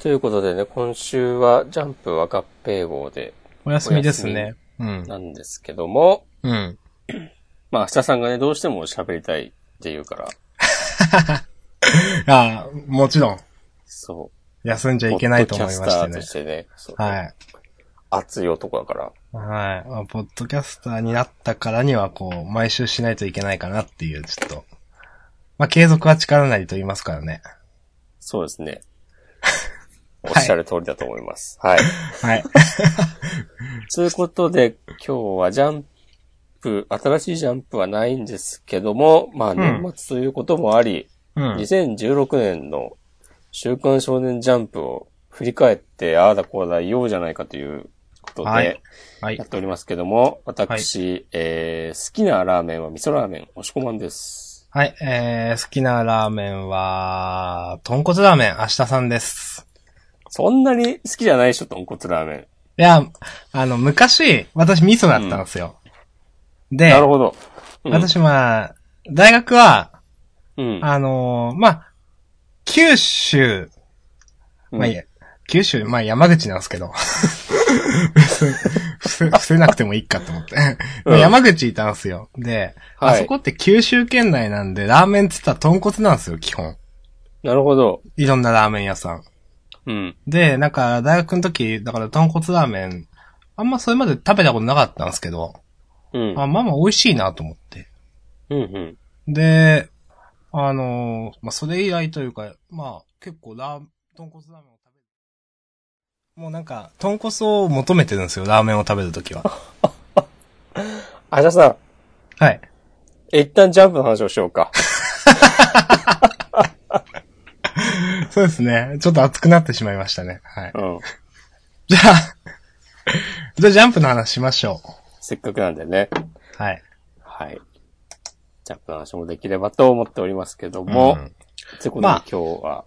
ということでね、今週はジャンプは合併号でお休みですね。うん。なんですけども、うん。まあ、明日さんがね、どうしても喋りたいって言うから、あ あ、もちろん、そう。休んじゃいけないと思いましてねポッドキャスターとし。てね、はい。熱い男だから。はい。まあポッドキャスターになったからには、こう、毎週しないといけないかなっていう、ちょっと。まあ、継続は力なりと言いますからね。そうですね。おっしゃる通りだと思います。はい。はい。ということで、今日はジャンプ、新しいジャンプはないんですけども、まあん年末ということもあり、うん。2016年の週刊少年ジャンプを振り返って、ああだこうだ言おうじゃないかということで、はいはいやっ。ておりますけども、私、えー、好きなラーメンは味噌ラーメン、おしこまんです。はい。えー、好きなラーメンは、豚骨ラーメン、明日さんです。そんなに好きじゃないでしょ、豚骨ラーメン。いや、あの、昔、私味噌だったんですよ。で、なるほど。うん、私まあ、大学は、うん。あのーまあ、九州、うんまあいいや、九州、まあ山口なんですけど、別に伏せ伏せなくてもいいかと思って。まあ山口いたんですよ。で、はいあそこって九州県内なんで、ラーメンって言ったら豚骨なんですよ、基本。なるほど。いろんなラーメン屋さん。うん。で、なんか、大学の時、だから豚骨ラーメン、あんまそれまで食べたことなかったんですけど、うん。あ、まあまあ美味しいなと思って。うんうん。で、あのーまあ、それ以来というか、まあ、結構ラー、豚骨ラーメンを食べる。もうなんか、豚骨を求めてるんですよ、ラーメンを食べるときは。あ、じゃあさ、はい。一旦ジャンプの話をしようか。そうですね。ちょっと熱くなってしまいましたね。はい。うん。じゃあ、じゃあジャンプの話しましょせっかくなんでね。う。はい。はい。ジャンプの話もできればと思っておりますけども、うんということでまあ今日は、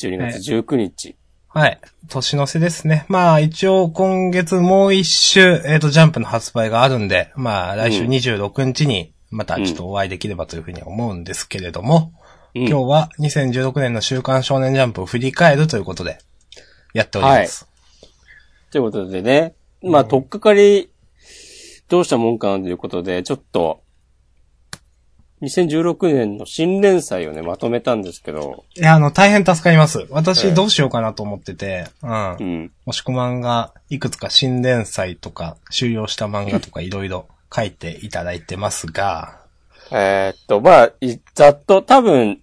12月19日。はい。年の瀬ですね。まあ、一応今月もう一週、えっ、と、ジャンプの発売があるんで、まあ、来週うん26日に、またちょっとお会いできればというふうに思うんですけれども、うん今日は2016年の週刊少年ジャンプを振り返るということで、やっております。ということでね、まあ、とっかかり、どうしたもんかなということで、ちょっと、2016年の新連載をね、まとめたんですけど、いや、あの、大変助かります。ええ私どうしようかなと思ってて、うんう。ん。もしく漫画、いくつか新連載とか、終了した漫画とか いろいろ書いていただいてますが、えーっと、まあ、いざっと多分、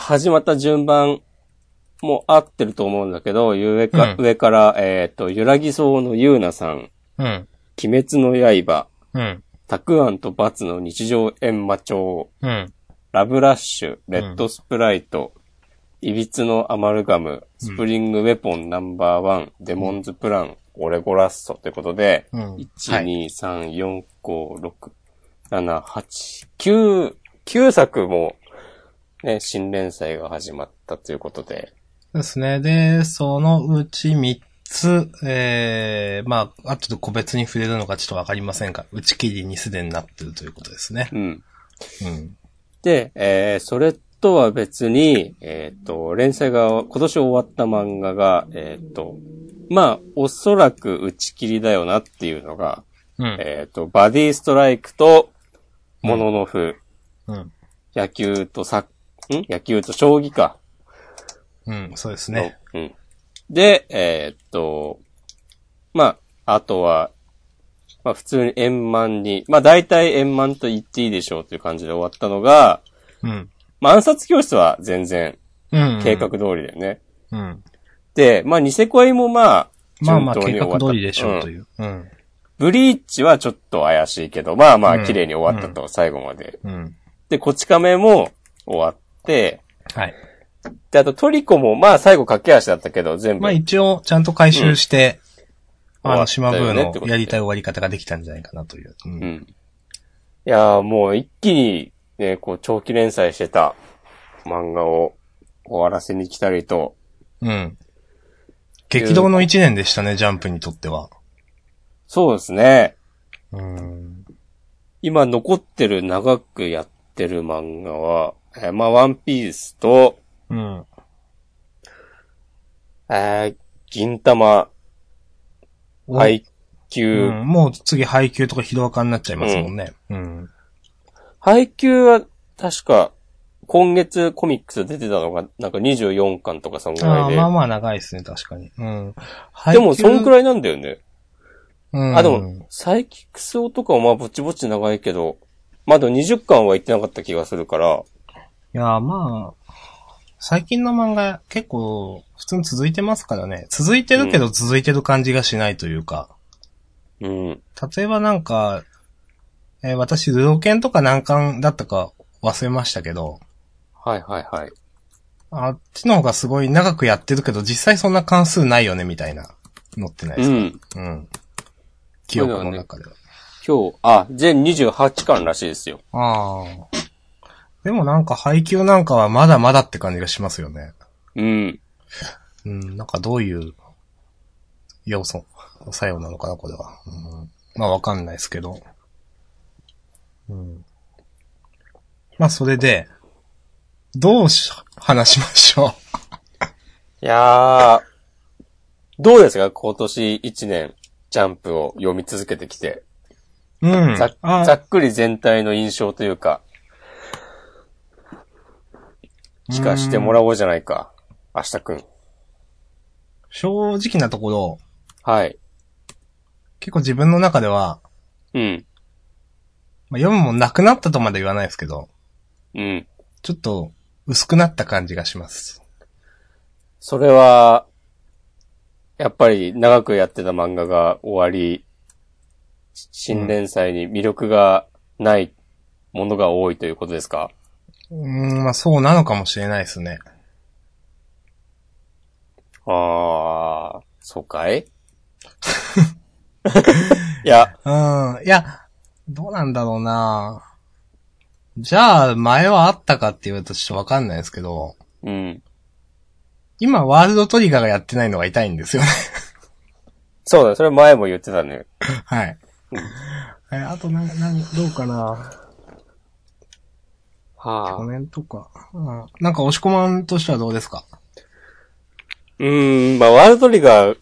始まった順番も合ってると思うんだけど、上か、うん上から、えーっと、ゆらぎそうのゆうなさん、うん。鬼滅の刃、うん。たくあんとバツの日常閻魔帳、うん。ラブラッシュ、レッドスプライト、いびつのアマルガム、スプリングウェポンナンバーワン、デモンズプラン、オレゴラッソということで、うん。1、はい。2、3、4、5、6、7、8、9、9作も、ね、新連載が始まったということで、ですね。で、そのうち3つ、えー、まあ、後で個別に触れるのかちょっとわかりませんが、打ち切りにすでになってるということですね。うん。うん。で、えー、それとは別に、えっ、と、連載が今年終わった漫画が、えっ、と、まあ、おそらく打ち切りだよなっていうのが、うん。えっ、と、バディストライクと、モノノフ、うん。野球とサッ、ん？野球と将棋か。うん。そうですのね。うん。で、えーっと、まあ、あとは、まあ普通に円満に、まあ大体円満と言っていいでしょうという感じで終わったのが、うん。まあ暗殺教室は全然うん。計画通りだよね。うん。で、まあニセ恋もまあ、まあまあ、計順当に終わった画通りでしょうとんいう。うん。ブリーチはちょっと怪しいけど、まあまうんあ綺麗に終わったと、最後まで。うん。で、こち亀も終わって、はい。で、あとトリコもまあ最後駆け足だったけど、全部まあ一応、ちゃんと回収して、あの、終わった島ブーのやりたい終わり方ができたんじゃないかなという。う。うんん。いやーもう一気にね、こう長期連載してた漫画を終わらせに来たりと、うん。激動の一年でしたね、ジャンプにとっては。そうですね。うん。今残ってる長くやってる漫画は、えーまあワンピースと、うん。えー、銀玉、お配給、うん、もう次配給とかヒロアカになっちゃいますもんね。うん。配給は確か、今月コミックス出てたのが、なんか24巻とかそんぐらいで。まあまあ長いですね、確かに。うん。でも、そんくらい、なんだよね。うん、あ、でも、サイキクスオとかはまあぼちぼち長いけど、まだ20巻は行ってなかった気がするから、いや、まあ、最近の漫画結構普通に続いてますからね。続いてるけど続いてる感じがしないというか。うん。例えばなんか、えー私、ルロケンとか何巻だったか忘れましたけど、はいはいはい。あっちの方がすごい長くやってるけど、実際そんな関数ないよね、みたいなのってないでうすか？ん。うん。記憶の中では。今日、あ、全28巻らしいですよ。ああ。でもなんか配給なんかはまだまだって感じがしますよね。うん。うん、なんかどういう要素、作用なのかな、これは。うん、まあわかんないですけど。うん。まあそれで、どうし、話しましょいやー、どうですか？今年1年、ジャンプを読み続けてきて。う。うん。ざあざっくり全体の印象というか、聞かしてもらおうじゃないか。明日くん。正直なところ、はい。結構自分の中では、うん。まあ、読むもんなくなったとまで言わないですけど、うん。ちょっと薄くなった感じがします。それは、やっぱり長くやってた漫画が終わり、新連載に魅力がないものが多いということですか？うーん、まあそうなのかもしれないですね。あー、そうかい？いや、うん。いや、どうなんだろうなじゃあ、前はあったかって言われるとちょっとわかんないですけど、うん。今、ワールドトリガーがやってないのが痛いんですよね。そうだ、それ前も言ってたね。はい。え、あと、な、なに、どうかなは去年とか。うん。なんか、押し込まんとしてはどうですか？うーん、まあ、ワールドリガー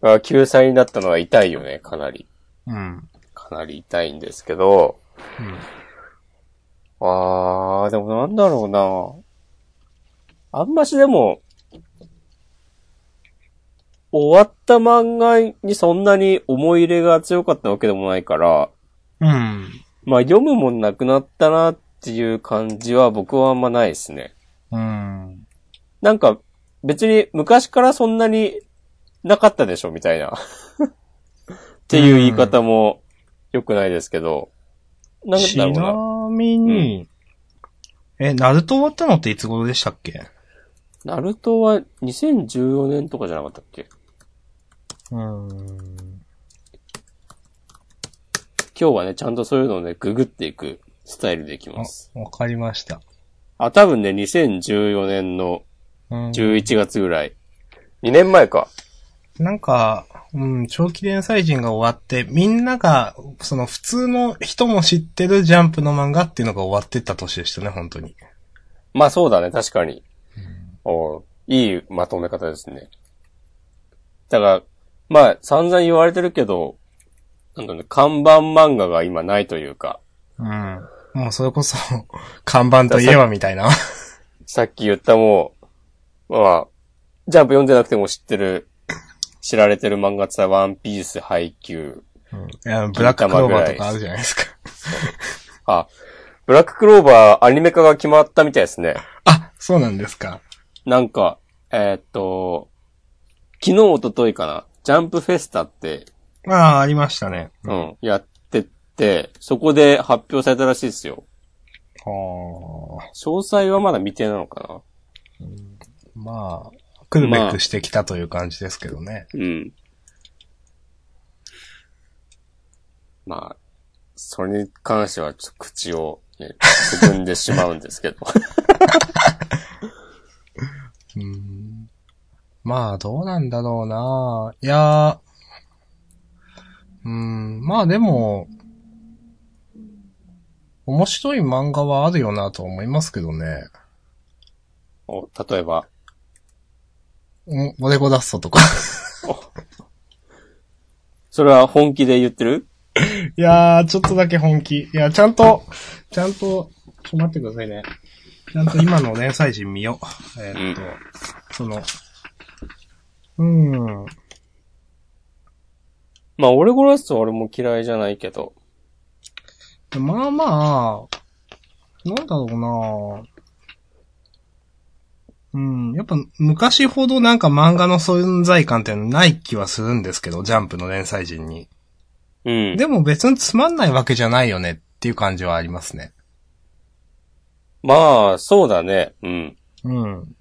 が救済になったのは痛いよね、かなり。うん。かなり痛いんですけど、あー、でもなんだろうな。あんましでも、終わった漫画にそんなに思い入れが強かったわけでもないから、うん。まあ読むもんなくなったなっていう感じは僕はあんまないですね。うん。なんか別に昔からそんなになかったでしょみたいな。っていう言い方も良くないですけど。なんちだろうな。なみに、え、ナルト終わったのっていつ頃でしたっけ？ナルトは2014年とかじゃなかったっけ？うん。今日はね、ちゃんとそういうのをね、ググっていくスタイルでいきあます。わかりました。あ、多分ね、2014年のうん11月ぐらい。2年前か。なんか、うん、長期連載陣が終わって、みんなが、その普通の人も知ってるジャンプの漫画っていうのが終わってった年でしたね、本当に。まあそうだね、確かに。おういいまとめ方ですね。だから、まあ散々言われてるけど、なんだね、看板漫画が今ないというか、うん。もうそれこそ、看板といえばみたいな。さっき言ったもう、まあ、ジャンプ読んでなくても知ってる、知られてる漫画ってさ、ワンピース、ハイキュー。うんいやブラッククローバーとかあるじゃないですか。あ、ブラッククローバーアニメ化が決まったみたいですね。あ、そうなんですか。なんか、えーっと、昨日、一昨日かな、ジャンプフェスタって、ああ、ありましたね。うん、やってって、そこで発表されたらしいですよ。はあ。詳細はまだ未定なのかまあ、来るべくしてきたという感じですけどね。なうん。まあ、それに関してはちょっと口を、ね、つぐんでしまうんですけど。うんまあ、どうなんだろうな。いや、うん、まあでも、面白い漫画はあるよなと思いますけどね。お例えば、おモデコダストとか。それは本気で言ってる？いやー、ちょっとだけ本気。いや、ちゃんと、ちゃんと、ちょっと待ってくださいね。ちゃんと今の連載人見よう。えーっと、その、うーん。まあ、オレゴラストは俺も嫌いじゃないけど。まあまあ、なんだろうなうん。やっぱ昔ほどなんか漫画の存在感っていうのない気はするんですけど、ジャンプの連載陣に。うん。でも別につまんないわけじゃないよねっていう感じはありますね。まあ、そうだね。うん。うん。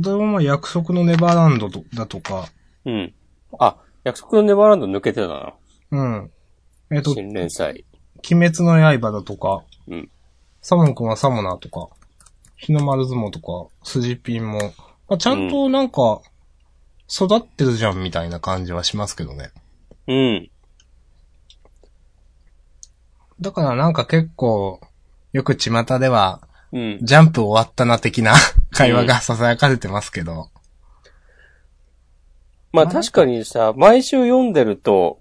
例えばまあ約束のネバーランドとだとか、うん。あ、約束のネバーランド抜けてたな。うん。えっ、と、新連載。鬼滅の刃だとか、うん。サモン君はサモナーとか、日の丸相撲とか、スジピンも、まあ、ちゃんとなんか、育ってるじゃんみたいな感じはしますけどね。うん。だからなんか結構、よく巷では、うん。ジャンプ終わったな的な会話が囁かれてますけど。まあ確かにさ、毎週読んでると、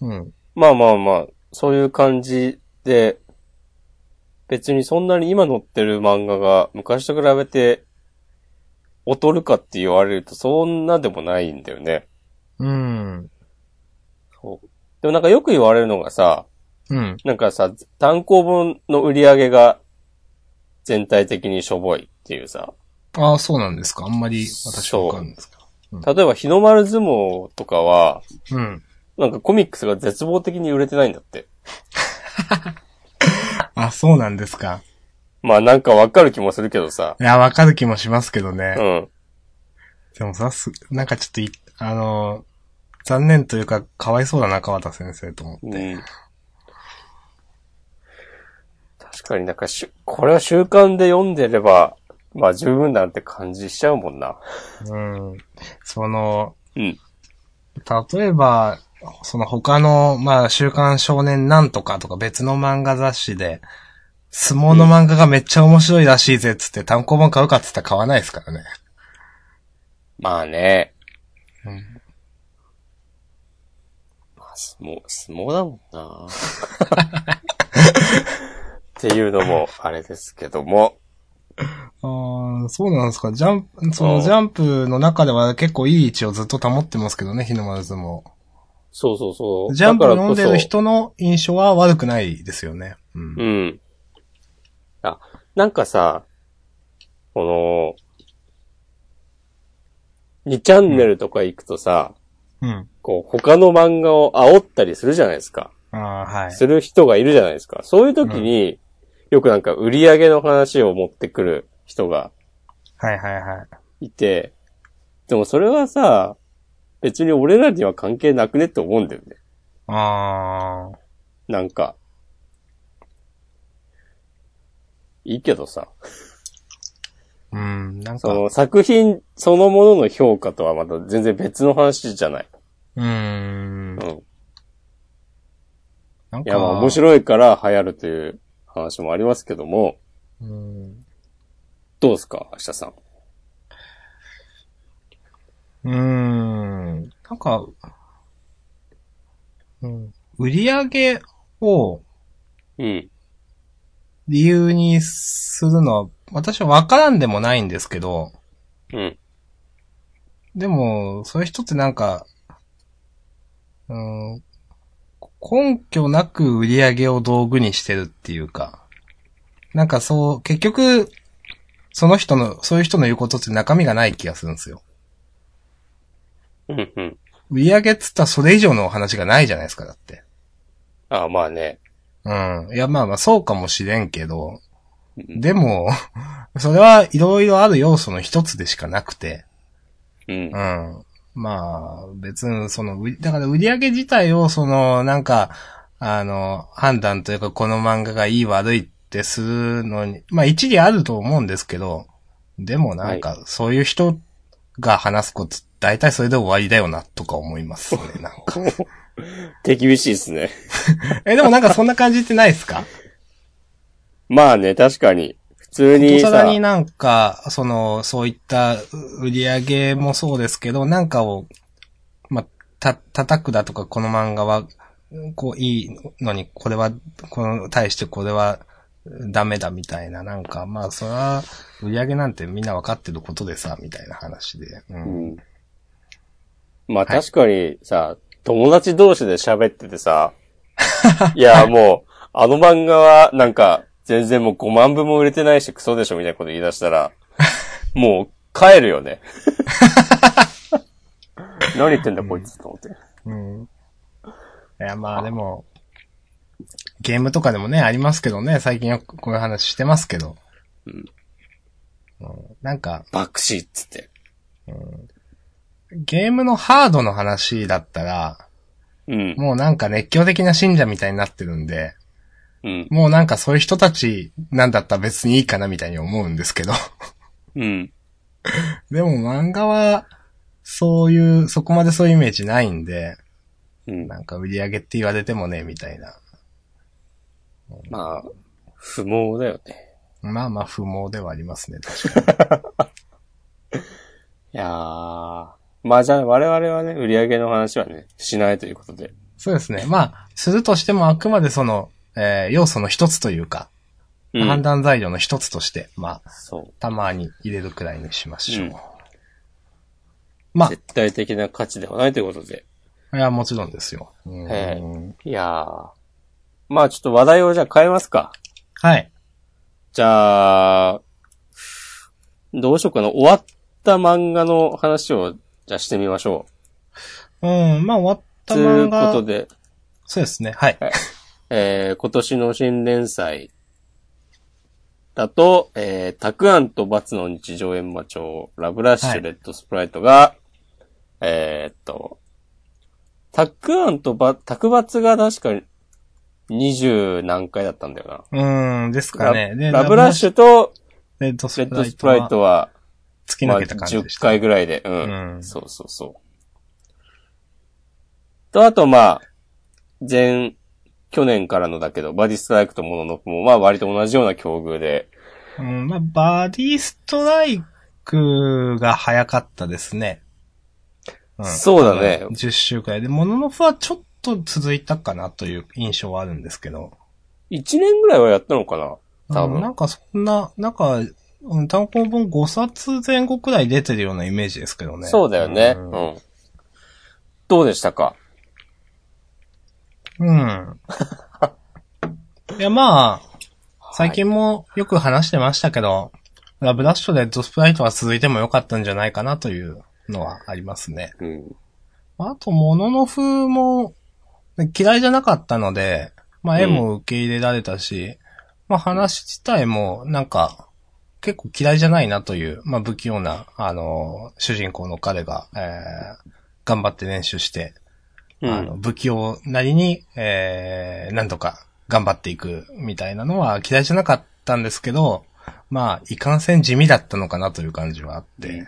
うん。まあまあまあ、そういう感じで、別にそんなに今載ってる漫画が昔と比べて劣るかって言われるとそんなでもないんだよね。うん。そうでもなんかよく言われるのがさ、うん。なんかさ、単行本の売り上げが全体的にしょぼいっていうさ、ああ、そうなんですか。あんまり私はわかんないですけ例えば日の丸相撲とかは、ど。うん。なんかコミックスが絶望的に売れてないんだって。あ、そうなんですか。まあなんかわかる気もするけどさ。いや、わかる気もしますけどね。うん。でもさす、なんかちょっとい、あのー残念というか、かわいそうだな、川田先生と思って。うん。確かになんかしゅ、これは習慣で読んでれば、まあ十分なんて感じしちゃうもんな。うん。その、うん。例えば、その他の、まあ、週刊少年なんとかとか別の漫画雑誌で、相撲の漫画がめっちゃ面白いらしいぜっつって単行本買うかっつったら買わないですからね。まあね。うん。まあ相撲、相撲だもんな。っていうのもあれですけども。ああ、そうなんですか。ジャンプ、そのうんジャンプの中では結構いい位置をずっと保ってますけどね、日の丸相撲。そうそうそう。ジャンプ読んでる人の印象は悪くないですよね。うん。うん。あ、なんかさ、この、2チャンネルとか行くとさ、うん。こう、他の漫画を煽ったりするじゃないですか。ああ、はい。する人がいるじゃないですか。そういう時に、よくなんか売り上げの話を持ってくる人がはいはいはい。いて、でもそれはさ、別に俺らには関係なくねって思うんだよね。ああ。なんか。いいけどさ、うん、なんか、その作品そのものの評価とはまた全然別の話じゃない。うーんう。ん。なんか、いや、まあ面白いから流行るという話もありますけども、うん。どうですか明日さん。うーん。なんか、うん。売り上げをうん。理由にするのは、私はわからんでもないんですけど、うん。でも、そういう人ってなんか、うん、根拠なく売り上げを道具にしてるっていうか、なんかそう、結局、その人の、そういう人の言うことって中身がない気がするんですよ。うん。うん。売り上げっつったらそれ以上のお話がないじゃないですか、だって。あまあね。うん。いや、まあまあ、そうかもしれんけど、うんでも、それはいろいろある要素の一つでしかなくて、うんう。ん。まあ、別に、その、売りだから売り上げ自体を、その、なんか、あの、判断というか、この漫画がいい悪いってするのに、まあ一理あると思うんですけど、でもなんか、そういう人が話すこと、大体それで終わりだよな、とか思いますね、なんか。手厳しいですね。え、でもなんかそんな感じってないですか？まあね、確かに。普通にさことさら、になんか、その、そういった売り上げもそうですけど、なんかを、まあ、た、叩くだとか、この漫画は、こう、いいのに、これは、この、対してこれは、ダメだみたいな、なんか、まあ、それは、売り上げなんてみんなわかってることでさ、みたいな話で。う。うんん。まあ確かにさ、友達同士で喋っててさ、いやもう、あの漫画はなんか、全然もう5万部も売れてないしクソでしょみたいなこと言い出したら、もう帰るよね。何言ってんだこいつと思って。うん。いや、まあでも、ゲームとかでもね、ありますけどね、最近よくこういう話してますけど。うんうんなんか、爆死っつって。ゲームのハードの話だったら、うん。もうなんか熱狂的な信者みたいになってるんで、うん。もうなんかそういう人たちなんだったら別にいいかなみたいに思うんですけど。うん。でも漫画は、そういう、そこまでそういうイメージないんで、うん。なんか売り上げって言われてもね、みたいな。まあ、不毛だよね。まあまあ不毛ではありますね、確かに。いやー。まあじゃあ我々はね、売り上げの話はね、しないということで。そうですね。まあ、するとしてもあくまでその、えー要素の一つというか、うん判断材料の一つとして、まあ、そう。たまに入れるくらいにしましょう。うんま絶対的な価値ではないということで。あ、いや、もちろんですよ。うんえいやー。まあちょっと話題をじゃあ変えますか。はい。じゃあ、どうしようかな。終わった漫画の話を、じゃあしてみましょうん、まあ終わっう。たという漫画。ことで、そうですね。はい。えー、今年の新連載だと、えー、たくあんとバツの日常閻魔帳、ラブラッシュ、はいレッドスプライトが、えーっと、たくあんとバ、たくバツが確か二十何回だったんだよな。うん、ですかね。でラブラッシュとレッドスプライトは突き抜けた感じでし10た。回ぐらいで、うん。うんそうそうそう。と、あとまあ、前、去年からのだけど、バディストライクとモノノフも、まあ割と同じような境遇で、うん、まあ、バディストライクが早かったですね。うんそうだね10週くらいで、モノノフはちょっと続いたかなという印象はあるんですけど。1年ぐらいはやったのかな多分。うんなんかそんな、なんか、うん単行本5冊前後くらい出てるようなイメージですけどね。そうだよね。ううんん。どうでしたか？うん。いや、まあ、最近もよく話してましたけど、ラブラッシュレッドスプライトは続いてもよかったんじゃないかなというのはありますね。うん。あと、モノノフも嫌いじゃなかったので、まあ絵も受け入れられたし、まあ話自体もなんか結構嫌いじゃないなという、まあ不器用な、あの、主人公の彼が、えー頑張って練習して、うん。あの不器用なりに、えー、なんとか頑張っていくみたいなのは嫌いじゃなかったんですけど、まあ、いかんせん地味だったのかなという感じはあって、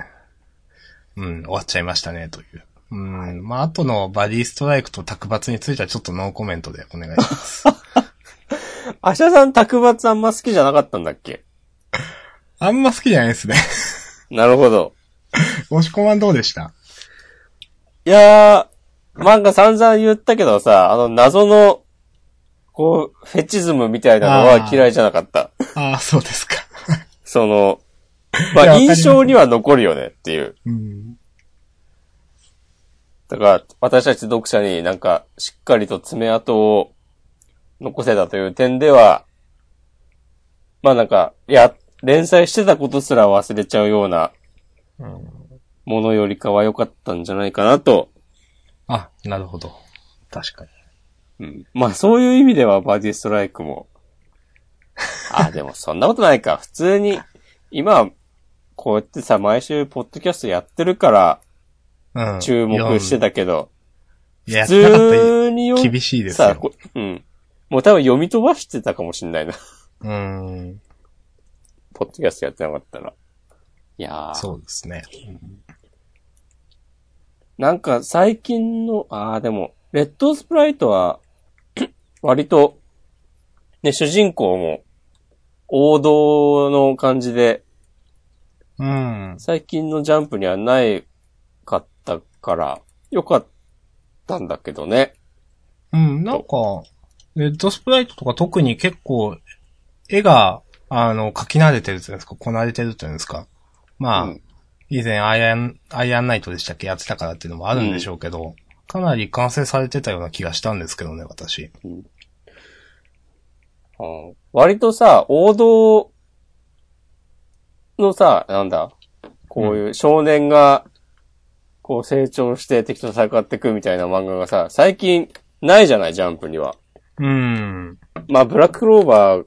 うん、終わっちゃいましたね、という。うん、まあ、あとのバディストライクと卓抜についてはちょっとノーコメントでお願いします。アシャさん、卓抜あんま好きじゃなかったんだっけ？あんま好きじゃないですね。なるほど。押し込まんどうでした？いやー、漫画散々言ったけどさ、あの謎の、こう、フェチズムみたいなのは嫌いじゃなかった。ああ、そうですか。その、まあ印象には残るよねっていう。うん。だから、私たち読者になんか、しっかりと爪痕を残せたという点では、まあなんか、いや、連載してたことすら忘れちゃうようなうんものよりかは良かったんじゃないかなと。あ、なるほど。確かに。うん。まあそういう意味ではバディストライクも。あ、でもそんなことないか。普通に、今、こうやってさ、毎週ポッドキャストやってるからうん。注目してたけど、いや。や普通によた厳しいですさ、よ。こうん。もう多分読み飛ばしてたかもしんないな。うん。ポッドキャストやってなかったら。いやー。そうですね。なんか最近の、ああ、でも、レッドスプライトは、割と、ね、主人公も、王道の感じで、うん。最近のジャンプにはないかったから、よかったんだけどね。うん、なんか、レッドスプライトとか特に結構、絵が、あの、描き慣れてるっていうんですか、こなれてるっていうんですか。まあ、うん以前アイアン、アイアンナイトでしたっけやってたからっていうのもあるんでしょうけど、かなり完成されてたような気がしたんですけどね、私。うん割とさ、王道のさ、なんだ、こういう少年が、こう成長して敵と戦ってくみたいな漫画がさ、最近ないじゃない、ジャンプには。うん。まあ、ブラッククローバー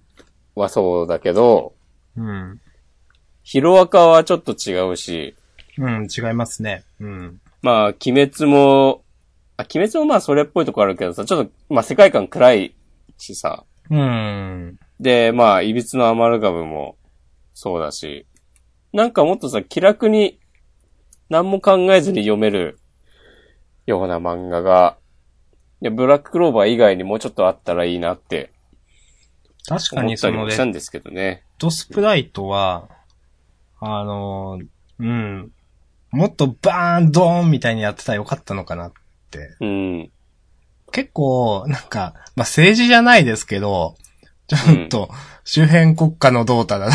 はそうだけど、うん。ヒロアカはちょっと違うし、うん、違いますね。うん。まあ、鬼滅も、あ、鬼滅もまあそれっぽいとこあるけどさ、ちょっと、まあ世界観暗いしさ。うん。で、まあ、いびつのアマルガムもそうだし、なんかもっとさ、気楽に何も考えずに読めるような漫画が、いや、ブラッククローバー以外にもうちょっとあったらいいなって確かにそのレッりもしたんですけどね。ドスプライトは、あのーうん。もっとバーンドーンみたいにやってたらよかったのかなって。うん。結構、なんか、まあ、政治じゃないですけど、ちょっと、周辺国家のどうたらだ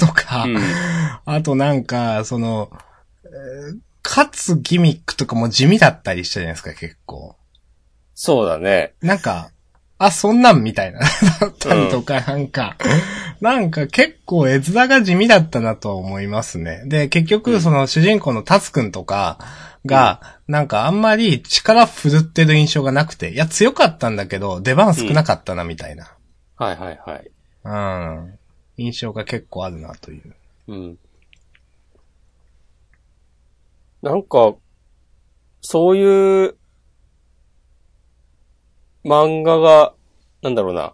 とか、うん。あとなんか、その、えーかつギミックとかも地味だったりしたじゃないですか、結構。そうだね。なんか、あ、そんなんみたいな、だったりとか、なんか、なんか結構絵面が地味だったなとは思いますね。で、結局、その主人公のタツくんとかが、なんかあんまり力振るってる印象がなくて、いや、強かったんだけど、出番少なかったな、みたいな。はいはいはい。うん。印象が結構あるなという。うん。なんか、そういう、漫画が、なんだろうな。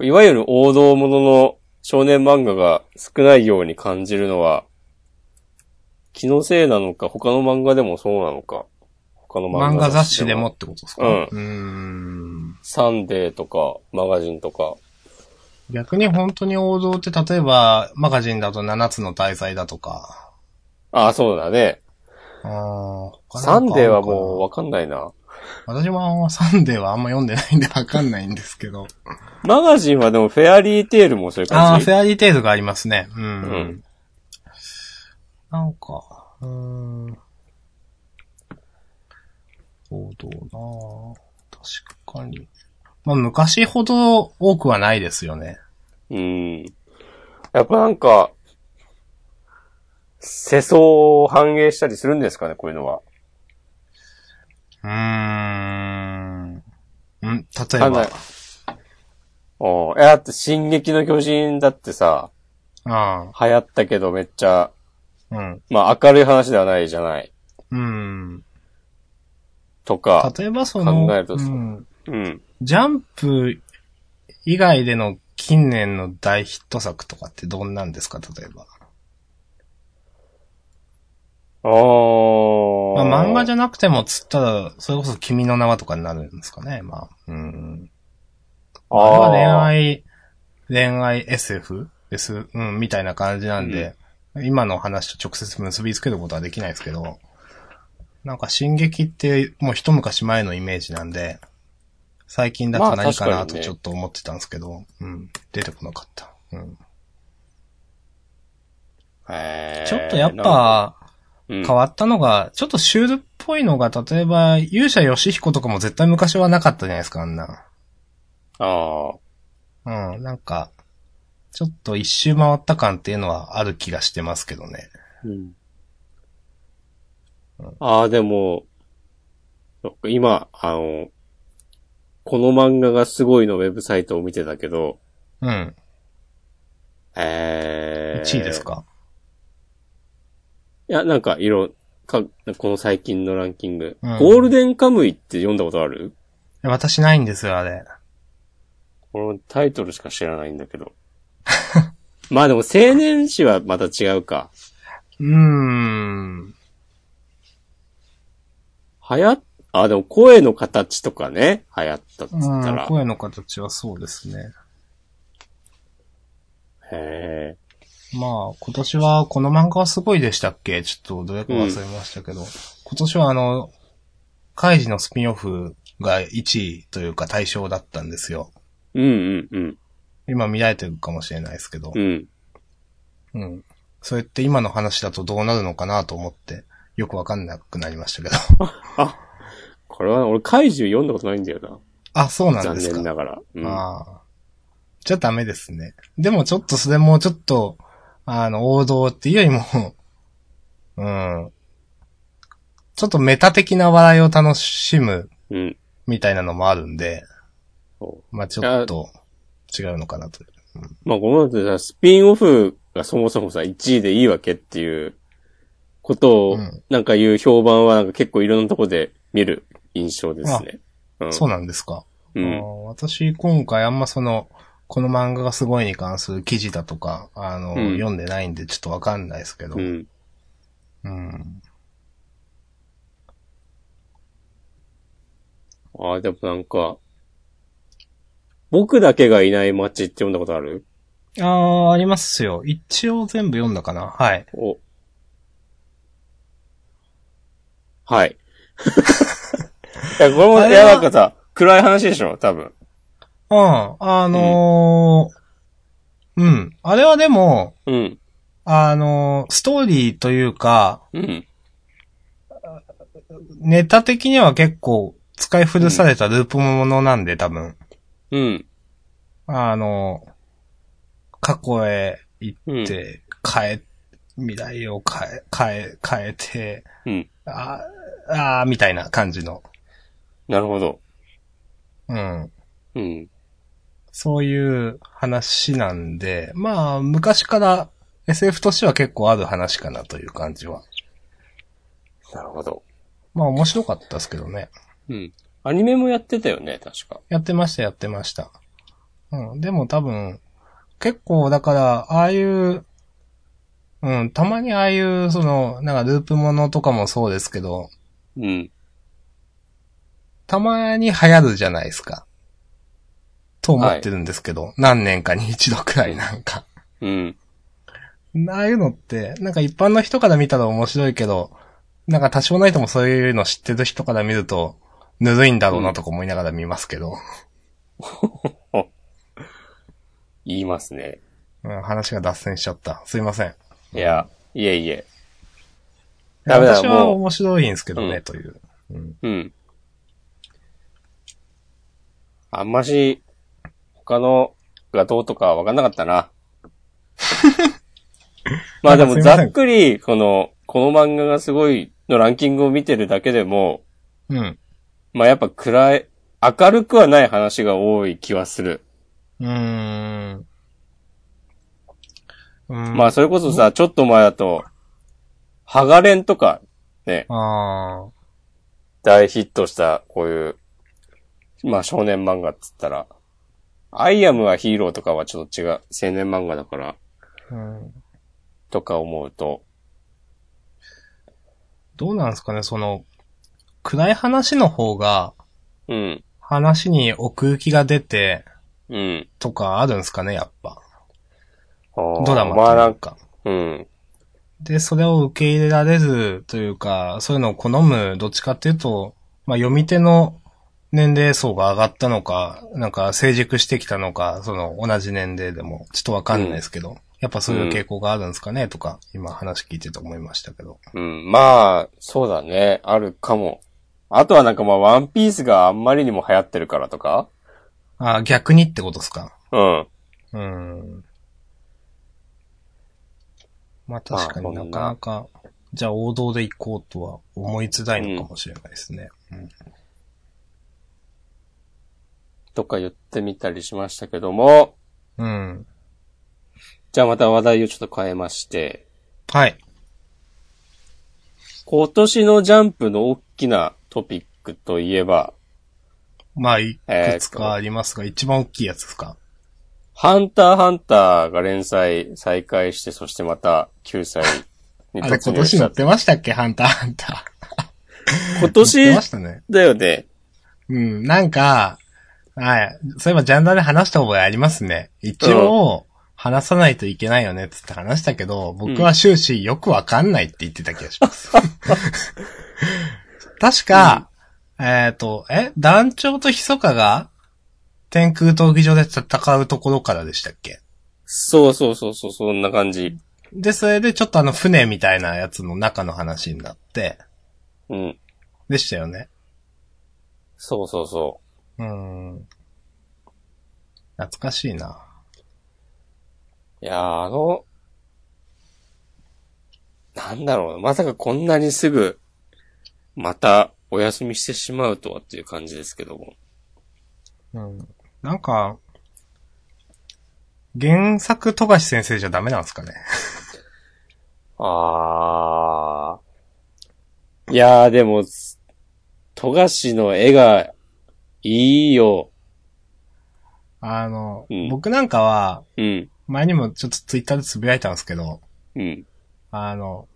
いわゆる王道ものの少年漫画が少ないように感じるのは、気のせいなのか、他の漫画でもそうなのか。他の漫画雑誌でもってことですか？うんうーん。サンデーとか、マガジンとか。逆に本当に王道って例えば、マガジンだと7つの大罪だとか。ああ、そうだね。あーサンデーはもうう。わかんないな。私もサンデーはあんま読んでないんでわかんないんですけど。マガジンはでもフェアリーテールもそういうああ、感じフェアリーテイルがありますね。うん。うんなんか、うーん。王道な確かに。まあ昔ほど多くはないですよね。うん。やっぱなんか、世相を反映したりするんですかね、こういうのは。うーん。ん例えば。おえ、だって、進撃の巨人だってさ、あ流行ったけどめっちゃ、あ。うん。まあ明るい話ではないじゃない。うん。とか、例えばその、考えるとそううんうん。ジャンプ以外での近年の大ヒット作とかってどんなんですか例えば。あー。まあ、漫画じゃ、ゃなくてもつったら、それこそ君の名はとかになるんですかね。まあ。うん。ああ恋ー。愛、恋愛 SF? S? うん、みたいな感じなんで、今の話と直接結びつけることはできないですけど、なんか進撃ってもう一昔前のイメージなんで、最近だとまあ何かなとちょっと思ってたんですけど、うん、出てこなかった。うん、へーちょっとやっ、ぱ、うん変わったのが、ちょっとシュールっぽいのが、例えば、勇者ヨシヒコとかも絶対昔はなかったじゃないですか、あんな。あうん、なんか、ちょっと一周回った感っていうのはある気がしてますけどね。ーうん。あー、でも、今、あの、この漫画がすごいのウェブサイトを見てたけど、うん。えー、1位ですか？いや、なんか、色、か、この最近のランキング。うんゴールデンカムイって読んだことある？私ないんですよ、あれ。このタイトルしか知らないんだけど。まあでも青年誌はまた違うか。うーん。流行っ、あ、でも声の形とかね、流行ったっつったうん、ら。声の形はそうですね。へえ。まあ、今年はこの漫画はすごいでしたっけ？ちょっとどれか忘れましたけど、今年はあの、カイジのスピンオフが1位というか対象だったんですよ。うんうんうん。今見られてるかもしれないですけど。うん。うん。それって今の話だとどうなるのかなと思って、よくわかんなくなりましたけど。あ、これは俺怪獣読んだことないんだよな。あ、そうなん残ですか。念ながら。うん、ああ。じゃダメですね。でもちょっとそれもちょっと、あの、王道っていうよりも、うん。ちょっとメタ的な笑いを楽しむうん。みたいなのもあるんで、そまあちょっと違うのかなと。うまあ、この後さ、スピンオフがそもそもさ、1位でいいわけっていうことをうん、なんか言う評判はなんか結構いろんなとこで見る印象ですね。うん。そうなんですか。うん。私今回あんまその、この漫画がすごいに関する記事だとか、あの、うん読んでないんでちょっとわかんないですけど。うん。うん。ああ、でもなんか、僕だけがいない街って読んだことある？ああ、ありますよ。一応全部読んだかなはい。お。はい。いや、これも、や、なんかさ、暗い話でしょ？多分。うん。あのーうん。あれはでも、うん。あのーストーリーというか、うん。ネタ的には結構使い古されたループものなんで多分、うん。あのー過去へ行うん。って、変え、未来を変え、変え、変えて、うん。ああーみたいな感じの。なるほど。うん。うん。そういう話なんで、まあ、昔から SF としては結構ある話かなという感じは。なるほど。まあ面白かったですけどね。うん。アニメもやってたよね、確か。やってました、やってました。うん。でも多分、結構だから、ああいう、うん、たまにああいう、その、なんかループものとかもそうですけど、うん。たまに流行るじゃないですか。と思ってるんですけど、何年かに一度くらいなんか。うん。ああいうのって、なんか一般の人から見たら面白いけど、なんか多少ないともそういうの知ってる人から見ると、ぬるいんだろうなとか思いながら見ますけど、言いますね。うん、話が脱線しちゃった。すいません。いや、いえいえ。ダメだ私は面白いんですけどね、うんという。うん。うん。あんまし、他のがどうとかは分かんなかったな。まあでもざっくり、この、この漫画がすごいのランキングを見てるだけでも、うん。まあやっぱ暗い、明るくはない話が多い気はする。うーん。うん、まあそれこそさ、ちょっと前だと、ハガレンとか、ね、あ大ヒットした、こういう、まあ少年漫画っつったら、アイアムはヒーローとかはちょっと違う、青年漫画だから、ーうん。とか思うと、どうなんですかね、その、暗い話の方が、うん、話に奥行きが出て、うん。とかあるんですかね、やっぱ。ドラマまあなんか。うん、で、それを受け入れられるというか、そういうのを好む、どっちかっていうと、まあ読み手の年齢層が上がったのか、なんか成熟してきたのか、その同じ年齢でも、ちょっとわかんないですけど、やっぱそういう傾向があるんですかね、とか、今話聞いてて思いましたけど。うん。まあ、そうだね。あるかも。あとはなんかまあ、ワンピースがあんまりにも流行ってるからとか？あ逆にってことですか？うん。うん。まあ確かになかなか、じゃあ王道で行こうとは思いづらいのかもしれないですね。うんとか言ってみたりしましたけども、うん。じゃあまた話題をちょっと変えまして、はい。今年のジャンプの大きなトピックといえば、まあ、いくつかありますが、一番大きいやつですかハンターハンターが連載再開して、そしてまた9歳にあれ突入した今年乗っ。てましたっけ？ハンターハンター。今乗って年ましたね。だよね。うん、なんか、はい。そういえばジャンダーで話した覚えありますね。一応、話さないといけないよねっつって話したけど、僕は終始よくわかんないって言ってた気がします。確か、えっ、と、え？団長と密かが天空闘技場で戦うところからでしたっけ？そうそうそうそう、そんな感じ。で、それでちょっとあの船みたいなやつの中の話になって、うん。でしたよね。そうそうそうーん。懐かしいな。う。いやー、あの、なんだろうな、まさかこんなにすぐ、またお休みしてしまうとはっていう感じですけども。うん。なんか、原作富樫先生じゃダメなんですかね。あー。いやー、でも、富樫の絵がいいよ。あの、うん僕なんかは、うん。前にもちょっとツイッターでつぶやいたんですけど、うん。あの、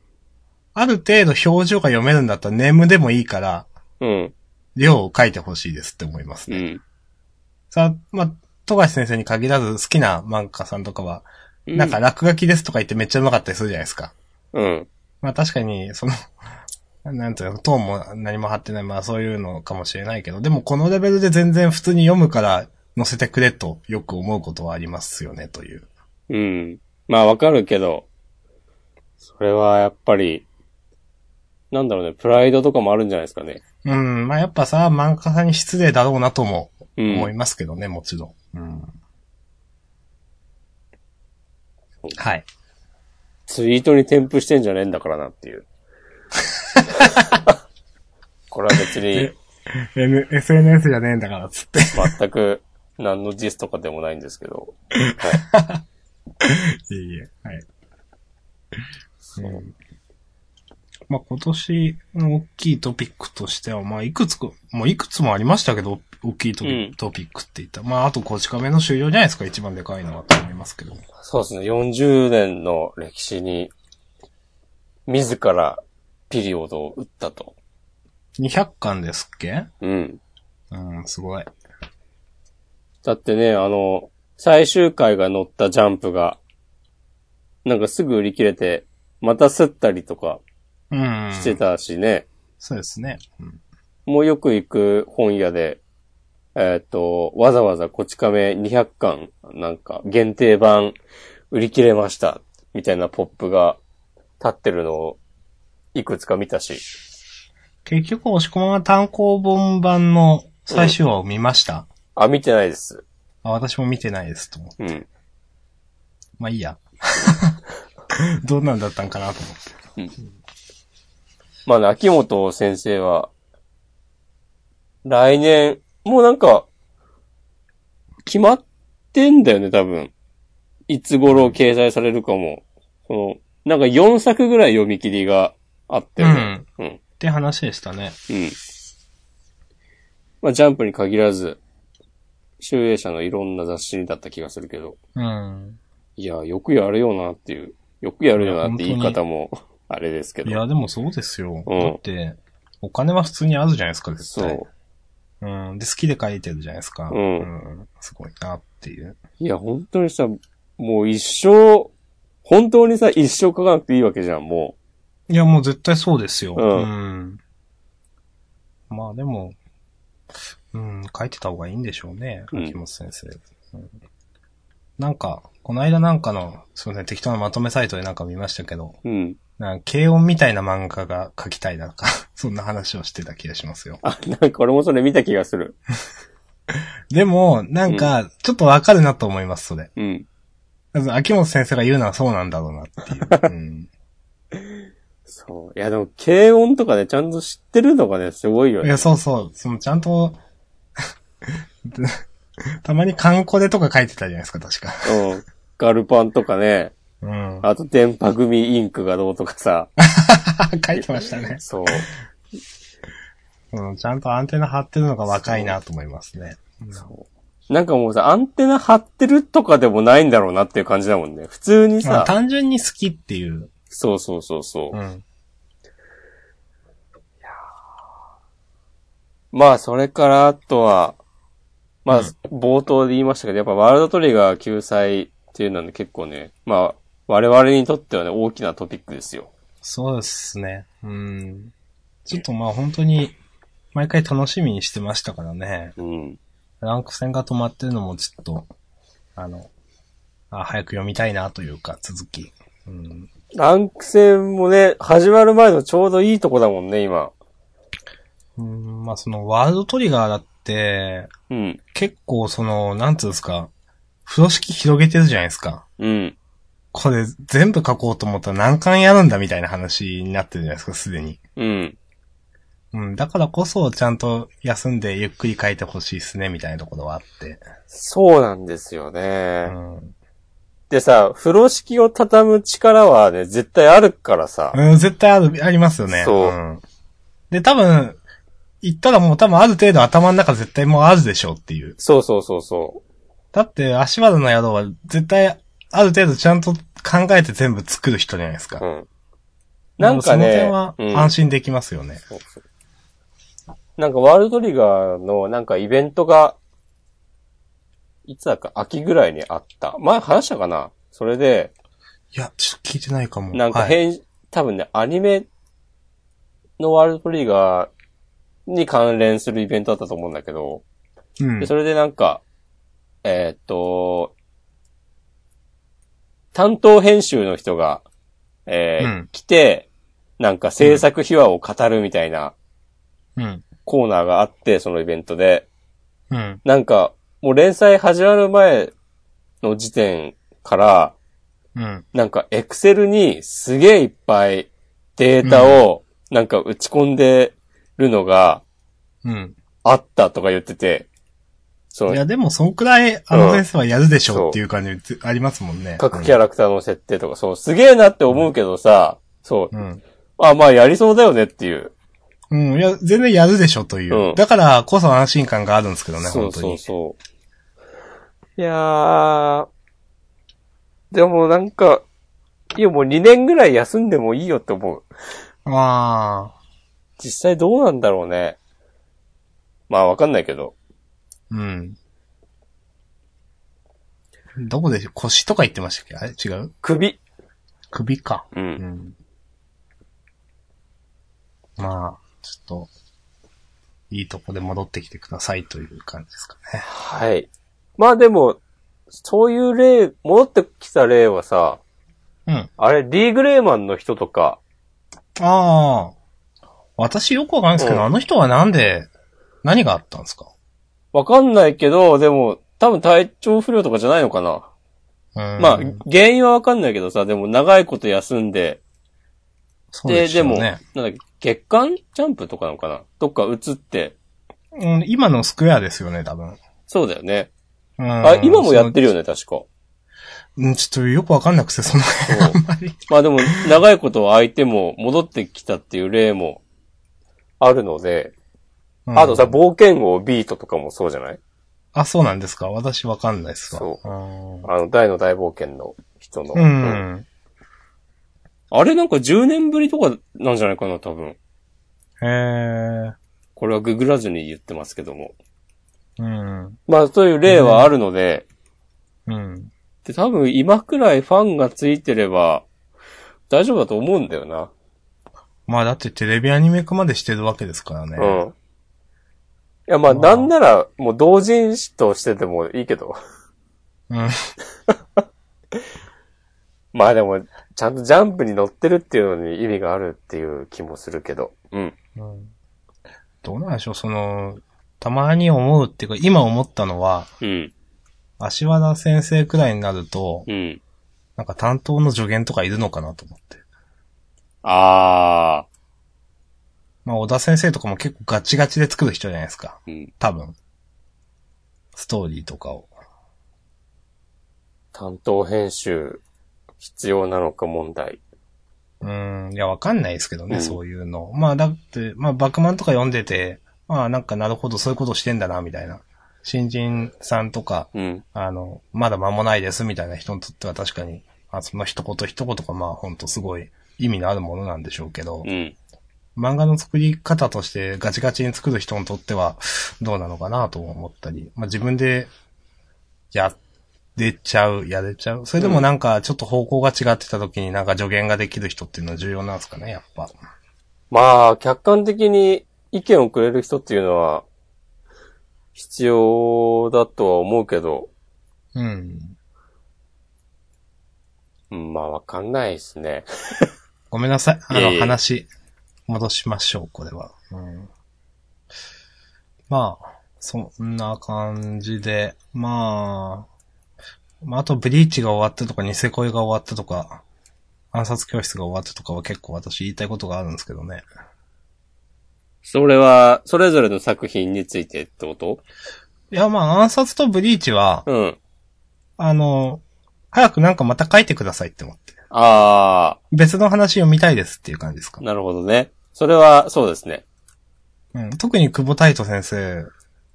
ある程度表情が読めるんだったらネームでもいいから、うん。量を書いてほしいですって思いますね。うん。さあ、まあ、富樫先生に限らず好きな漫画家さんとかは、なんか、落書きですとか言ってめっちゃ上手かったりするじゃないですか。うん。まあ確かに、その、なんていうの、トーンも何も貼ってない、まあそういうのかもしれないけど、でもこのレベルで全然普通に読むから載せてくれとよく思うことはありますよね、という。うん。まあわかるけど、それはやっぱり、なんだろうね、プライドとかもあるんじゃないですかね。うん、まあやっぱさ、漫画家さんに失礼だろうなともうん。思いますけどね、もちろん。うん。はい。ツイートに添付してんじゃねえんだからなっていう。これは別に N、SNS じゃねえんだから、つって。全く何のディスとかでもないんですけど。いえいえ、はい。うんまあ今年の大きいトピックとしては、まあいくつか、もういくつもありましたけど、大きいトピ,、ックって言ったら。まああとこち亀の終了じゃないですか、一番でかいのはと思いますけど。そうですね、40年の歴史に、自らピリオドを打ったと。200巻ですっけ？うん。うん、すごい。だってね、あの、最終回が載ったジャンプが、なんかすぐ売り切れて、また吸ったりとかうん。してたしね、そうですね。うんもうよく行く本屋で、えーっ、と、わざわざこち亀200巻、なんか限定版売り切れました、みたいなポップが立ってるのをいくつか見たし、結局、押し込まが単行本版の最終話を見ました、あ、見てないです。あ私も見てないですと思う。うん。まあいいや。どんなんだったんかなと思って。まあね、秋元先生は、来年、もうなんか、決まってんだよね、多分。いつ頃掲載されるかも。その、なんか4作ぐらい読み切りがあってね。うん。って話でしたね。うん。まあ、ジャンプに限らず、集英社のいろんな雑誌にだった気がするけど、うん。いや、よくやるよなっていう、よくやるよなって言い方も、あれですけど。いや、でもそうですよ。うんだって、お金は普通にあるじゃないですか、絶対。そう。うん。で、好きで書いてるじゃないですか。うんんすごいなっていう。いや、本当にさ、もう一生、本当にさ、一生書かなくていいわけじゃん、もいや、もう絶対そうですよ。うんんまあでも、うん、書いてた方がいいんでしょうね、うん秋元先生。うんなんか、この間なんかの、すみません、適当なまとめサイトでなんか見ましたけど、う。うん。なんか軽音みたいな漫画が書きたいなとか、そんな話をしてた気がしますよ。あ、なんか俺もそれ見た気がする。でも、なんか、ちょっとわかるなと思います、それ。うん。秋元先生が言うのはそうなんだろうなっていう。うんそう。いや、でも、軽音とかね、ちゃんと知ってるのがね、すごいよね。いや、そうそう。その、ちゃんと、たまにカンコレとか書いてたじゃないですか、確か。うん。ガルパンとかね、うん。あと電波組インクがどうとかさ。書いてましたね。そう。うん。ちゃんとアンテナ張ってるのが若いなと思いますね。なんかもうさ、アンテナ張ってるとかでもないんだろうなっていう感じだもんね。普通にまあ、さ、単純に好きっていう。そうそうそうそう。うん。まあ、それから、あとは、まあ、うん冒頭で言いましたけど、やっぱワールドトリガー救済っていうのはね、結構ね、まあ、我々にとってはね、大きなトピックですよ。そうですね。うん。ちょっとまあ本当に、毎回楽しみにしてましたからね。うん。ランク戦が止まってるのもちょっと、あの、あ早く読みたいなというか、続き。うん。ランク戦もね、始まる前のちょうどいいとこだもんね、今。うん、まあそのワールドトリガーだって、うん。結構その、なんつうんですか、風呂敷広げてるじゃないですか。うん。これ全部書こうと思ったら何巻やるんだみたいな話になってるじゃないですか、すでに。うん。うん、だからこそちゃんと休んでゆっくり書いてほしいですね、みたいなところはあって。そうなんですようね。ん。でさ、風呂敷を畳む力はね、絶対あるからさ。うん、絶対ある、ありますよね。そうんで、多分、言ったらもう多分ある程度頭の中絶対もうあるでしょうっていう。そうそうそうそだって、足技の宿は絶対ある程度ちゃんと考えて全部作る人じゃないですか。う。うん。なんかね、その点はうん安心できますよね。そうそうなんかワールドトリガーのなんかイベントが、いつだか秋ぐらいにあった。前話したかな？それで、いや、ちょっと聞いてないかも。なんかはい、変、多分ね、アニメのワールドトリガーに関連するイベントだったと思うんだけど、うんで、。それでなんか、えーっと、担当編集の人が、えーうん来て、なんか制作秘話を語るみたいなうん。コーナーがあって、そのイベントで、うん。なんか、もう連載始まる前の時点から、うん。なんかエクセルにすげえいっぱいデータをなんか打ち込んでるのがうん。あったとか言ってて、そのいや、でも、そんくらい、あの先生はやるでしょうっていう感じありますもんね。各キャラクターの設定とか、そう、すげえなって思うけどさ、そう、うん。あ、まあやりそうだよねっていう。うん。いや、全然やるでしょという。うんだからこそ安心感があるんですけどね、そうそう本当に。そう。いやー、でもなんか、いやもう2年ぐらい休んでもいいよって思う。ああ。実際どうなんだろうね。まあわかんないけど。うん。どこでしょ腰とか言ってましたっけ？あれ？違う？首。首か。う。うんん。まあ、ちょっと、いいとこで戻ってきてくださいという感じですかね。はい。まあでも、そういう例、戻ってきた例はさ、うん。あれ、リーグレーマンの人とか、ああ。私よくわかんないですけど、うんあの人はなんで、何があったんですか？わかんないけど、でも、多分体調不良とかじゃないのかな。うんまあ、原因はわかんないけどさ、でも長いこと休んで、で、でも、でしょうね。なんだっけ、月間？ジャンプとかなのかな？どっか移って、うん、今のスクエアですよね、多分。そうだよね。うん、あ、今もやってるよね、確か。うん、ちょっとよくわかんなくて、その、そうあんまり。まあでも、長いこと相手も戻ってきたっていう例もあるので、うんあとさ、冒険王ビートとかもそうじゃない？あ、そうなんですか私わかんないですわ。そううん。あの、大の大冒険の人の。うん。あれなんか10年ぶりとかなんじゃないかな、多分。へえ。これはググらずに言ってますけども。うん。まあ、そういう例はあるので、うん。で、多分今くらいファンがついてれば、大丈夫だと思うんだよな。まあだってテレビアニメ化までしてるわけですからね。うん。いや、まあ、まあなんなら、もう同人誌としててもいいけど。うん。まあでも、ちゃんとジャンプに載ってるっていうのに意味があるっていう気もするけど。うん。うんどうなんでしょう、その、たまに思うっていうか、今思ったのは、うん。足和田先生くらいになると、うん。なんか担当の助言とかいるのかなと思って。あまあ、小田先生とかも結構ガチガチで作る人じゃないですか。ー。うん。多分。ストーリーとかを。担当編集、必要なのか問題。うーん、いや、わかんないですけどね、うんそういうの。まあ、だって、まあ、バクマンとか読んでて、まあ、なんかなるほどそういうことしてんだな、みたいな。新人さんとか、うん。あの、まだ間もないです、みたいな人にとっては確かに、あその一言一言がまあ、ほんとすごい意味のあるものなんでしょうけど、うん。漫画の作り方としてガチガチに作る人にとってはどうなのかなと思ったり、まあ自分でやっ出ちゃう、やれちゃう？それでもなんか、ちょっと方向が違ってた時になんか助言ができる人っていうのは重要なんですかね、やっぱ。まあ、客観的に意見をくれる人っていうのは、必要だとは思うけど、うん。うんまあわかんないですね。ごめんなさい。あの、話、戻しましょう、これは。うん。まあ、そんな感じで、まあ、まあ、あと、ブリーチが終わったとか、ニセ恋が終わったとか、暗殺教室が終わったとかは結構私言いたいことがあるんですけどね。それは、それぞれの作品についてってこと？いや、まあ、暗殺とブリーチは、うん。あの、早くなんかまた書いてくださいって思って。あ別の話読みたいですっていう感じですかー、。なるほどね。それは、そうですね。うん。特に久保太斗先生、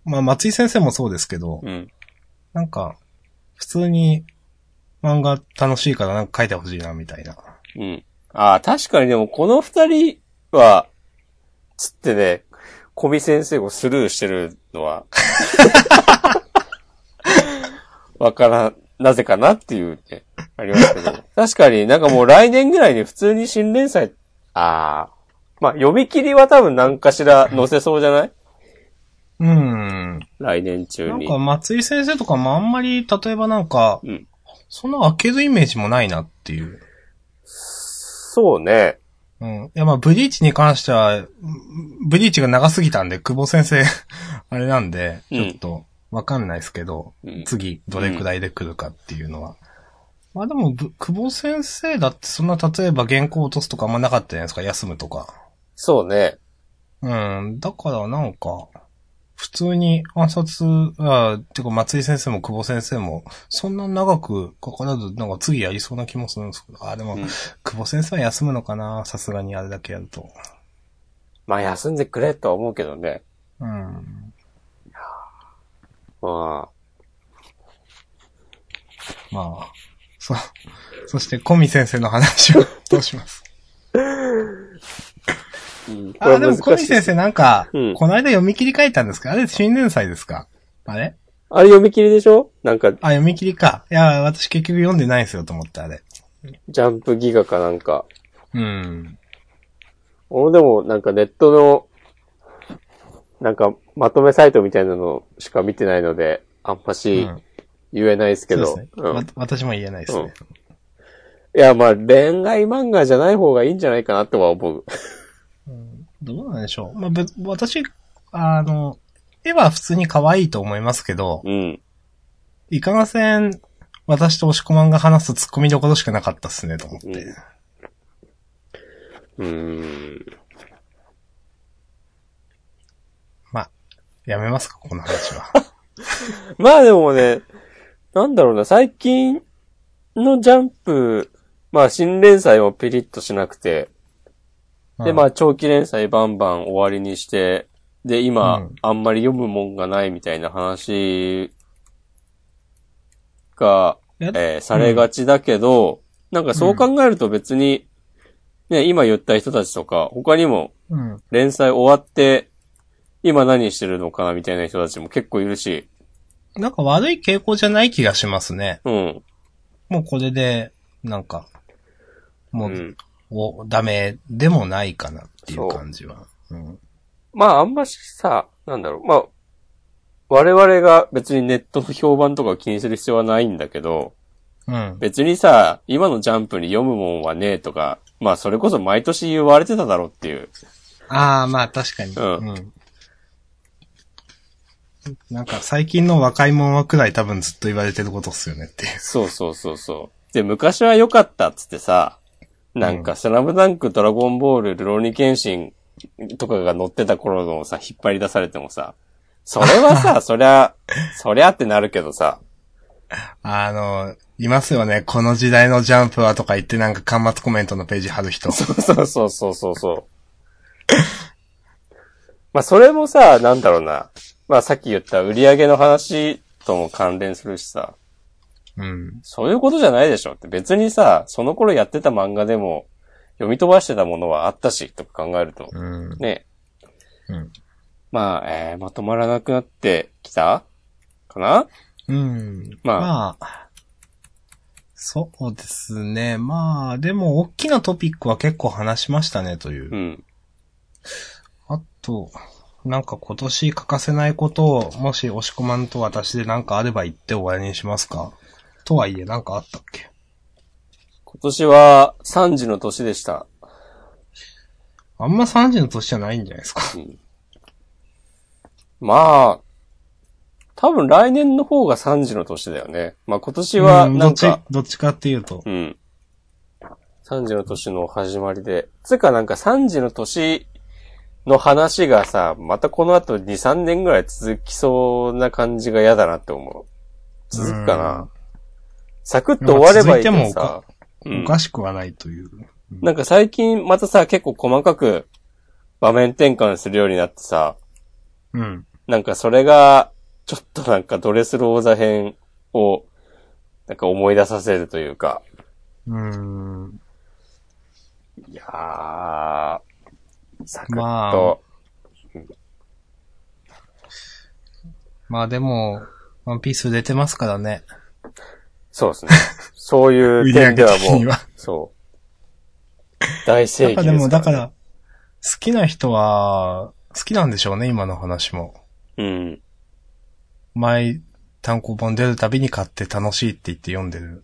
まあ、松井先生もそうですけど、うん。なんか、普通に漫画楽しいからなんか書いてほしいな、みたいな。うん。ああ、確かにでもこの二人は、つってね、小見先生をスルーしてるのは、わからん、なぜかなっていうね、ありますけど。確かになんかもう来年ぐらいに普通に新連載、ああ、まあ読み切りは多分何かしら載せそうじゃない？うん。来年中に。なんか松井先生とかもあんまり、例えばなんか、うんそんな開けるイメージもないなっていう。そうね。うん。いや、まあ、ブリーチに関しては、ブリーチが長すぎたんで、久保先生、あれなんで、うんちょっと、わかんないですけど、うん次、どれくらいで来るかっていうのは。まあでも、ぶ久保先生だって、そんな、例えば原稿落とすとかあんまなかったじゃないですか、休むとか。そうね。うん。だからなんか、普通に暗殺、あてか松井先生も久保先生も、そんな長くかからず、なんか次やりそうな気もするんですけど、あ、でも、うん久保先生は休むのかな？さすがにあれだけやると。まあ休んでくれとは思うけどね。うん。まあ、まあ、そ、そして、コミ先生の話をどうします？うん、こあ、でもコミ先生なんか、うんこの間読み切り書いたんですか？あれ新連載ですか？あれ？あれ読み切りでしょ？なんか、あ、読み切りか。いや、私結局読んでないんですよと思って、あれ。ジャンプギガかなんか。うん。俺でもなんかネットの、なんかまとめサイトみたいなのしか見てないので、あんまうしん言えないですけど。そうですね。うんわ私も言えないですね。いや、まあ恋愛漫画じゃない方がいいんじゃないかなっては思う。どうなんでしょう。まあ、べ私、あの、絵は普通に可愛いと思いますけど、うん。いかがせん、私と押し込まんが話す突っ込みどころしかなかったっすね、と思って。うんうーん。まあ、やめますか、この話は。まあでもね、なんだろうな、最近のジャンプ、まあ新連載もピリッとしなくて、で、うんまあ、長期連載バンバン終わりにして、で、今、うんあんまり読むもんがないみたいな話が、え？えーされがちだけど、なんかそう考えると別に、ね、今言った人たちとか、他にもうん。連載終わって、今何してるのかなみたいな人たちも結構いるし、なんか悪い傾向じゃない気がしますね。うん。もうこれで、なんか、もう、うんお、ダメでもないかなっていう感じは。うん。まあ、あんましさ、なんだろう、まあ、我々が別にネットの評判とかを気にする必要はないんだけど、うん。別にさ、今のジャンプに読むもんはねえとか、まあそれこそ毎年言われてただろうっていう。ああ、まあ確かに。うんん。なんか最近の若い者はくらい多分ずっと言われてることっすよねって。そうそうそうそう。で、昔は良かったっつってさ、なんかスラムダンク、ドラゴンボール、ルローニケンシンとかが載ってた頃のさ、引っ張り出されてもさ、それはさ、そりゃ、そりゃってなるけどさ、あの、いますよね。この時代のジャンプはとか言ってなんか端末コメントのページ貼る人。そうそうそうそうそうそう。まあそれもさ、なんだろうな。まあさっき言った売り上げの話とも関連するしさ、うん。そういうことじゃないでしょって別にさ、その頃やってた漫画でも読み飛ばしてたものはあったし、とか考えると、うん。ね。うん。まあ、えー、まとまらなくなってきたかな？うん。まあまあ、そうですね。まあ、でも、大きなトピックは結構話しましたね、という。うん。あと、なんか今年欠かせないことを、もし押し込まんと私でなんかあれば言って終わりにしますか？とはいえ、なんかあったっけ？今年は3時の年でした。あんま3時の年じゃないんじゃないですか？まあ、多分来年の方が3時の年だよね。まあ今年はうんどっちなんか、、どっちかっていうと。うん。3時の年の始まりで。つうかなんか3時の年の話がさ、またこの後2、3年ぐらい続きそうな感じが嫌だなって思う。続くかうんなサクッと終わればいいけどさ。うんおかしくはないという。なんか最近またさ、結構細かく場面転換するようになってさ、うん。なんかそれが、ちょっとなんかドレスローザ編を、なんか思い出させるというか、うーん。いやー、サクッまと、まあでも、ワンピース出てますからね。そうですね。そういう 点ではもう、そう。大正義ですから、なんかでも、だから、好きな人は、好きなんでしょうね、今の話も。うん。前、単行本出るたびに買って楽しいって言って読んでる。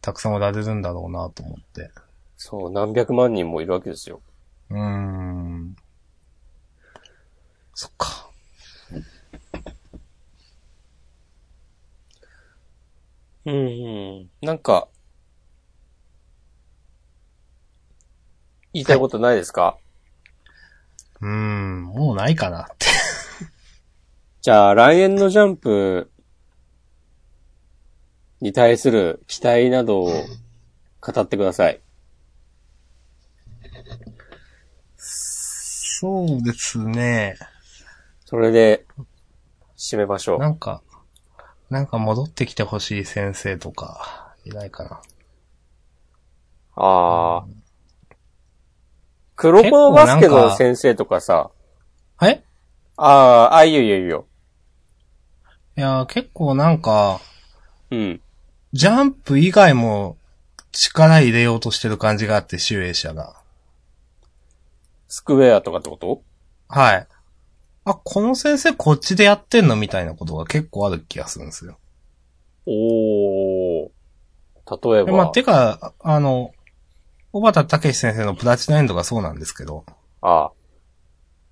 たくさんおられるんだろうなと思って。そう、何百万人もいるわけですよ。うーん。そっか。うん、うん。なんか、言いたいことないですか、うーん、もうないかなって。じゃあ、来年のジャンプに対する期待などを語ってください。そうですね。それで、締めましょう。なんか、なんか戻ってきてほしい先生とか、いないかな。ああ。黒子のバスケの先生とかさ、え？ああ、あ、いいよいいよいいよ。いやー、結構なんか、うん。ジャンプ以外も力入れようとしてる感じがあって、集英社が。スクエアとかってことはい。あ、この先生こっちでやってんのみたいなことが結構ある気がするんですよ。おー。例えば。でまあ、てか、あの、小畑武史先生のプラチナエンドがそうなんですけど、ああ。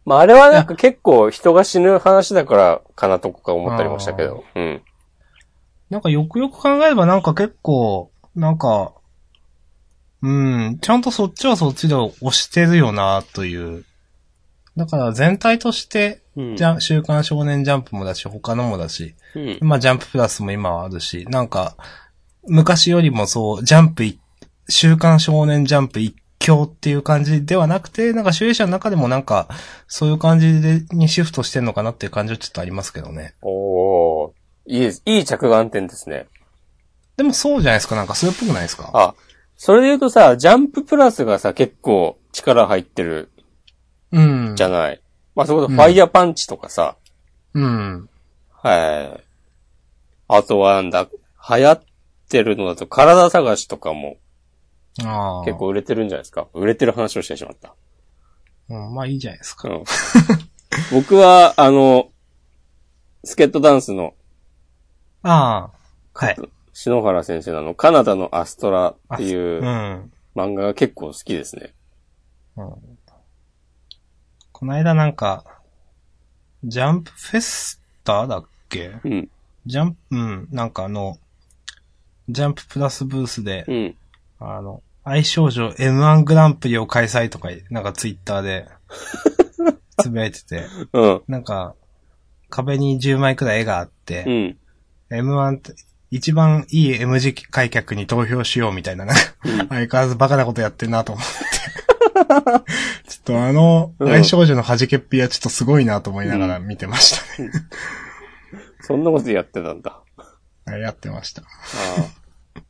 まあ、あれはなんか結構人が死ぬ話だからかなとか思ったりもしたけど。うん。なんかよくよく考えればなんか結構、なんか、うん、ちゃんとそっちはそっちで押してるよな、という。だから全体として、うん。じゃ、週刊少年ジャンプもだし、他のもだし、うん。まあジャンププラスも今はあるし、なんか、昔よりもそう、ジャンプい、週刊少年ジャンプ一強っていう感じではなくて、なんか主演者の中でもなんか、そういう感じで、にシフトしてんのかなっていう感じはちょっとありますけどね。おー。いい。いい着眼点ですね。でもそうじゃないですか、なんかそれっぽくないですか？あ、それで言うとさ、ジャンププラスがさ、結構力入ってるうん。じゃない。まあ、そこでファイヤーパンチとかさ、うん。はい。あとはなんだ、流行ってるのだと体探しとかもああ。結構売れてるんじゃないですか。売れてる話をしてしまった。うん、まあいいじゃないですか。うん。僕は、あの、スケットダンスのああ。はい。篠原先生のあの、カナダのアストラっていううん。漫画が結構好きですね。この間なんか、ジャンプフェスタだっけ？うん。ジャンプ、うん、なんかあの、ジャンププラスブースで、うん。あの、愛少女 M1 グランプリを開催とか、なんかツイッターで、つぶやいてて、うん。なんか、壁に10枚くらい絵があってう、ん。M1 って、一番いい M 字開脚に投票しようみたいな、なんか、相変わらずバカなことやってんなと思って。ちょっとあの、うん愛少女の弾けっぴはちょっとすごいなと思いながら見てましたね。そんなことやってたんだ。やってました。ああ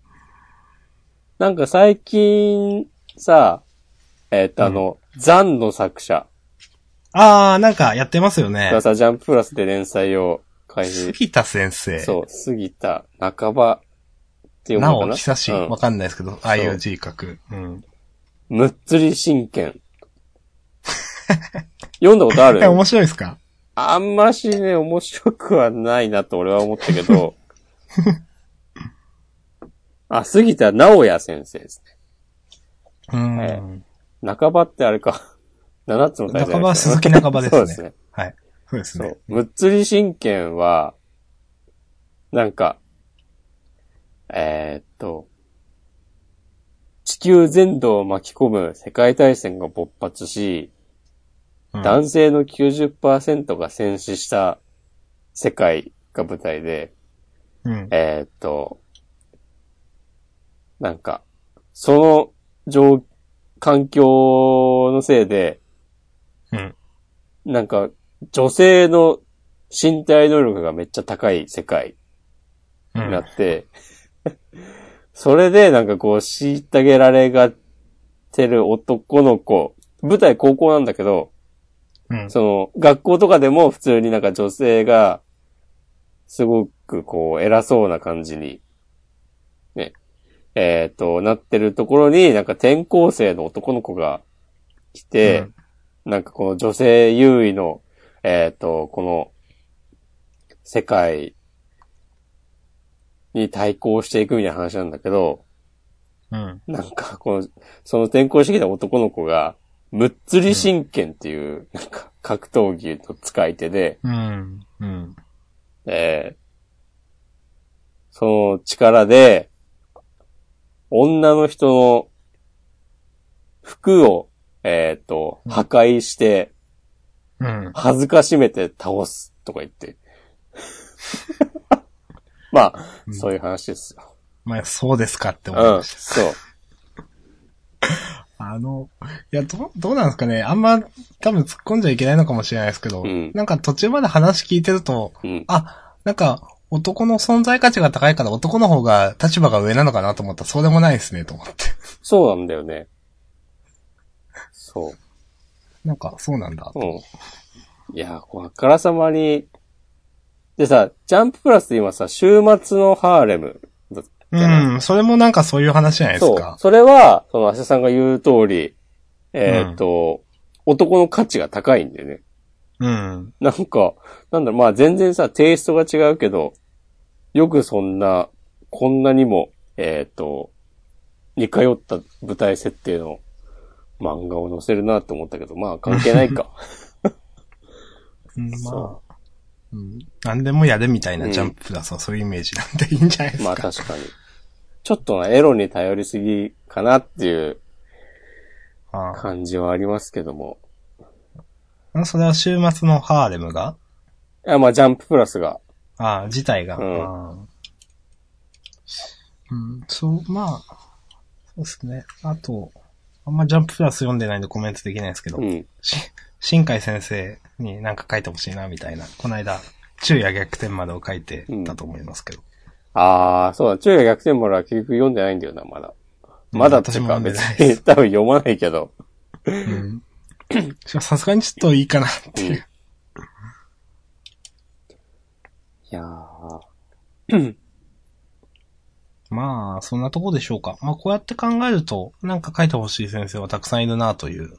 なんか最近さ、えっ、と、あの、ザンの作者あー、なんかやってますよねが。さ、ジャンププラスで連載を開始。杉田先生。そう、杉田半ばていうなお、のかな？久しい。うんわかんないですけど、ああいう字書く。うん。むっつり真剣。読んだことある？え、面白いですか？あんましね、面白くはないなと俺は思ったけど。あ、杉田直也先生ですね。うん。え半ばってあれか。七つの大罪半ば鈴木半ばですね。そうですね。はい。そうですね。むっつり真剣は、なんか、えーっと、地球全土を巻き込む世界大戦が勃発し、うん男性の90%が戦死した世界が舞台で、うん。えーっと、なんか、その状、環境のせいで、うん。なんか、女性の身体能力がめっちゃ高い世界うんになって、それでなんかこう、虐げられがてる男の子、舞台高校なんだけど、うん。その、学校とかでも普通になんか女性が、すごくこう、偉そうな感じに、ね、えっ、と、なってるところに、なんか転校生の男の子が来て、なんかこの女性優位の、えっ、と、この、世界に対抗していくみたいな話なんだけど、うん。なんか、この、その転校してきた男の子が、むっつり真剣っていう、なんか、格闘技の使い手で、うん。うん。えーその力で、女の人の服を、えっ、と、うん破壊して、うん。恥ずかしめて倒すとか言って。まあ、うんそういう話ですよ。まあ、そうですかって思いうん、ました。そう。あの、いや、どう、どうなんですかね。あんま、多分突っ込んじゃいけないのかもしれないですけど、うんなんか途中まで話聞いてると、うん。あ、なんか、男の存在価値が高いから男の方が立場が上なのかなと思ったらそうでもないですね、と思って。そうなんだよね。そう。なんか、そうなんだ。うん。いや、こうあからさまに、でさ、ジャンププラスで今さ、週末のハーレムだうん、それもなんかそういう話じゃないですそうか。。それは、その、アシャさんが言う通り、えーっと、男の価値が高いんだよね。うん。なんか、なんだろう、まあ全然さ、テイストが違うけど、よくそんな、こんなにも、えーっと、似通った舞台設定の漫画を載せるなって思ったけど、まあ関係ないか。うん、まそあ、うん。何でもやるみたいなジャンププラスはそういうイメージなんでいいんじゃないですか。まあ確かに。ちょっとな、エロに頼りすぎかなっていうあ感じはありますけども。あそれは週末のハーレムが？いや、まあジャンププラスが。ああ、自体が。うんうん、そう、まあ、そうですね。あと、あんまジャンププラス読んでないんでコメントできないですけど、うん。し新海先生になんか書いてほしいな、みたいな。この間、昼夜逆転までを書いてたと思いますけど。ああ、そうだ、中夜逆転丸は結局読んでないんだよな、まだ。まだっていうか別に 多分読まないけど。うん。さすがにちょっといいかなっていう。いやー まあ、そんなとこでしょうか。まあ、こうやって考えると、なんか書いてほしい先生はたくさんいるなという。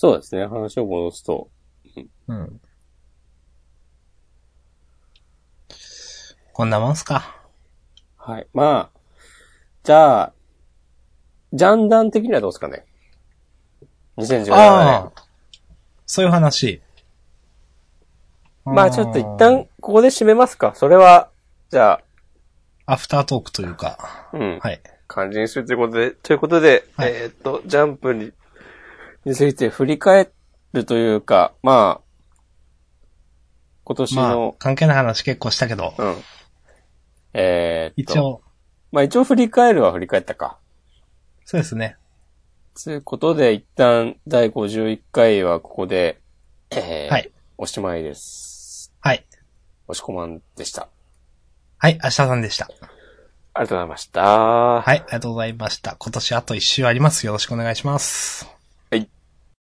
そうですね、話を戻すと。うん。こんなもんすか。はい。まあ、じゃあ、ジャンダン的にはどうですかね。2017年。ああ。そういう話。まあちょっと一旦、ここで締めますか。それは、じゃあ、アフタートークというか。うん。はい。感じにするということで、ということで、はいえーっと、ジャンプに、について振り返るというか、まあ、今年まあの、、関係ない話結構したけど、うん。えー一応、まあ一応振り返るは振り返ったか。そうですね。ということで、一旦第51回はここで、えーはい。おしまいです。はい。おしこまんでした。はい、明日さんでした。ありがとうございました。はい、ありがとうございました。今年あと一週あります。よろしくお願いします。